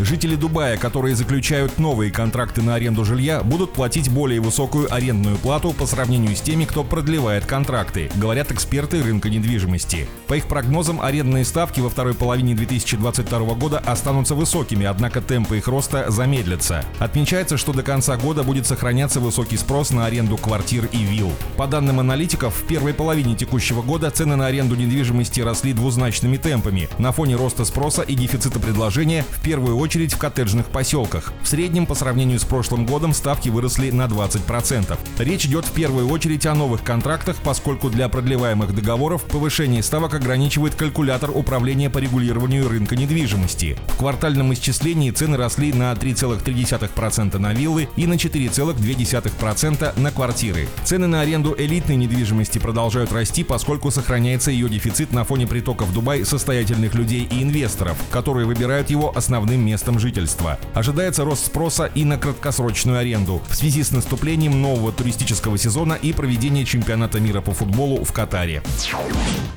Жители Дубая, которые заключают новые контракты на аренду жилья, будут платить более высокую арендную плату по сравнению с теми, кто продлевает контракты, говорят эксперты рынка недвижимости. По их прогнозам, арендные ставки во второй половине 2022 года останутся высокими, однако темпы их роста замедлятся. Отмечается, что до конца года будет сохраняться высокий спрос на аренду квартир и вилл. По данным аналитиков, в первой половине текущего года цены на аренду недвижимости росли двузначными темпами на фоне роста спроса и дефицита предложения в первую очередь очередь в коттеджных поселках. В среднем по сравнению с прошлым годом ставки выросли на 20%. Речь идет в первую очередь о новых контрактах, поскольку для продлеваемых договоров повышение ставок ограничивает калькулятор управления по регулированию рынка недвижимости. В квартальном исчислении цены росли на 3,3% на виллы и на 4,2% на квартиры. Цены на аренду элитной недвижимости продолжают расти, поскольку сохраняется ее дефицит на фоне притока в Дубай состоятельных людей и инвесторов, которые выбирают его основным местом местом жительства. Ожидается рост спроса и на краткосрочную аренду в связи с наступлением нового туристического сезона и проведения чемпионата мира по футболу в Катаре.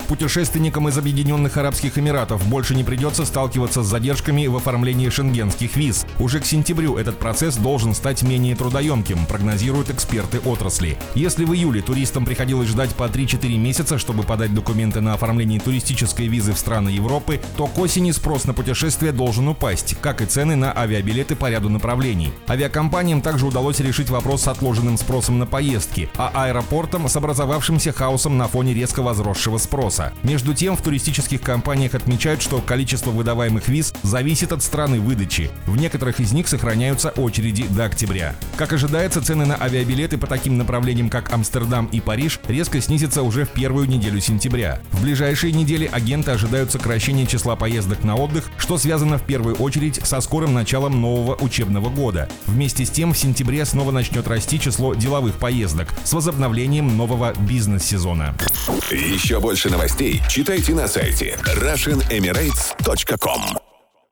Путешественникам из Объединенных Арабских Эмиратов больше не придется сталкиваться с задержками в оформлении шенгенских виз. Уже к сентябрю этот процесс должен стать менее трудоемким, прогнозируют эксперты отрасли. Если в июле туристам приходилось ждать по 3-4 месяца, чтобы подать документы на оформление туристической визы в страны Европы, то к осени спрос на путешествия должен упасть, как и цены на авиабилеты по ряду направлений. Авиакомпаниям также удалось решить вопрос с отложенным спросом на поездки, а аэропортам с образовавшимся хаосом на фоне резко возросшего спроса. Между тем, в туристических компаниях отмечают, что количество выдаваемых виз зависит от страны выдачи. В некоторых из них сохраняются очереди до октября. Как ожидается, цены на авиабилеты по таким направлениям, как Амстердам и Париж, резко снизятся уже в первую неделю сентября. В ближайшие недели агенты ожидают сокращения числа поездок на отдых, что связано в первую очередь со скорым началом нового учебного года. Вместе с тем в сентябре снова начнет расти число деловых поездок с возобновлением нового бизнес-сезона. Еще больше новостей читайте на сайте RussianEmirates.com